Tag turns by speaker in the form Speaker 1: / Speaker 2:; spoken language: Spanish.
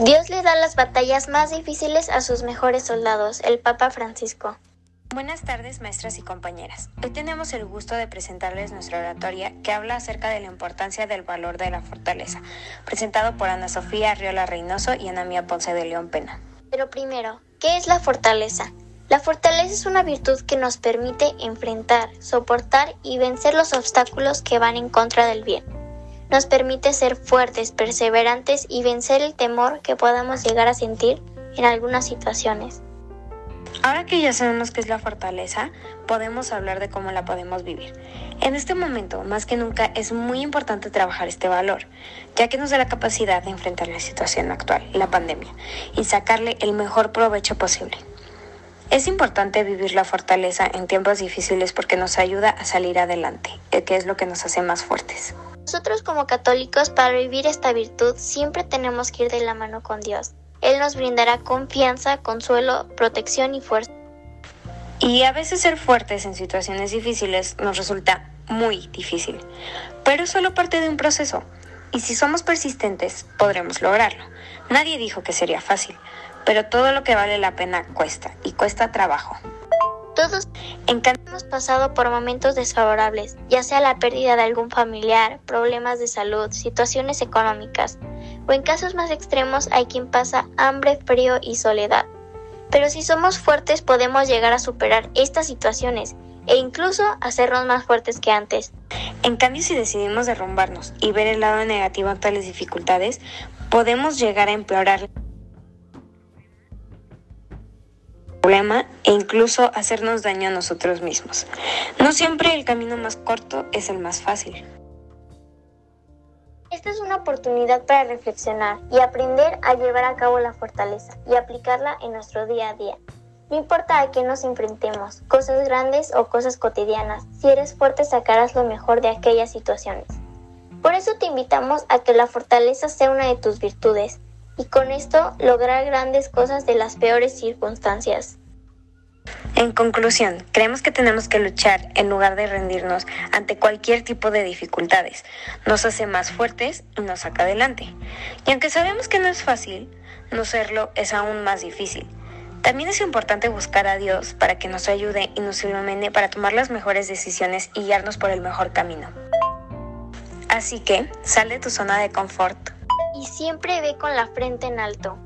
Speaker 1: Dios le da las batallas más difíciles a sus mejores soldados, el Papa Francisco.
Speaker 2: Buenas tardes, maestras y compañeras. Hoy tenemos el gusto de presentarles nuestra oratoria que habla acerca de la importancia del valor de la fortaleza, presentado por Ana Sofía Riola Reynoso y Ana Mía Ponce de León Pena.
Speaker 1: Pero primero, ¿qué es la fortaleza? La fortaleza es una virtud que nos permite enfrentar, soportar y vencer los obstáculos que van en contra del bien. Nos permite ser fuertes, perseverantes y vencer el temor que podamos llegar a sentir en algunas situaciones.
Speaker 2: Ahora que ya sabemos qué es la fortaleza, podemos hablar de cómo la podemos vivir. En este momento, más que nunca, es muy importante trabajar este valor, ya que nos da la capacidad de enfrentar la situación actual, la pandemia, y sacarle el mejor provecho posible. Es importante vivir la fortaleza en tiempos difíciles porque nos ayuda a salir adelante, que es lo que nos hace más fuertes.
Speaker 1: Nosotros como católicos, para vivir esta virtud, siempre tenemos que ir de la mano con Dios. Él nos brindará confianza, consuelo, protección y fuerza.
Speaker 2: Y a veces ser fuertes en situaciones difíciles nos resulta muy difícil, pero es solo parte de un proceso. Y si somos persistentes, podremos lograrlo. Nadie dijo que sería fácil, pero todo lo que vale la pena cuesta, y cuesta trabajo.
Speaker 1: Todos hemos pasado por momentos desfavorables, ya sea la pérdida de algún familiar, problemas de salud, situaciones económicas, o en casos más extremos hay quien pasa hambre, frío y soledad. Pero si somos fuertes podemos llegar a superar estas situaciones e incluso hacernos más fuertes que antes.
Speaker 2: En cambio, si decidimos derrumbarnos y ver el lado negativo de tales dificultades, podemos llegar a empeorar problema e incluso hacernos daño a nosotros mismos. No siempre el camino más corto es el más fácil.
Speaker 1: Esta es una oportunidad para reflexionar y aprender a llevar a cabo la fortaleza y aplicarla en nuestro día a día. No importa a qué nos enfrentemos, cosas grandes o cosas cotidianas, si eres fuerte sacarás lo mejor de aquellas situaciones. Por eso te invitamos a que la fortaleza sea una de tus virtudes y con esto lograr grandes cosas de las peores circunstancias.
Speaker 2: En conclusión, creemos que tenemos que luchar en lugar de rendirnos ante cualquier tipo de dificultades. Nos hace más fuertes y nos saca adelante. Y aunque sabemos que no es fácil, no serlo es aún más difícil. También es importante buscar a Dios para que nos ayude y nos ilumine para tomar las mejores decisiones y guiarnos por el mejor camino. Así que, sal de tu zona de confort.
Speaker 1: Y siempre ve con la frente en alto.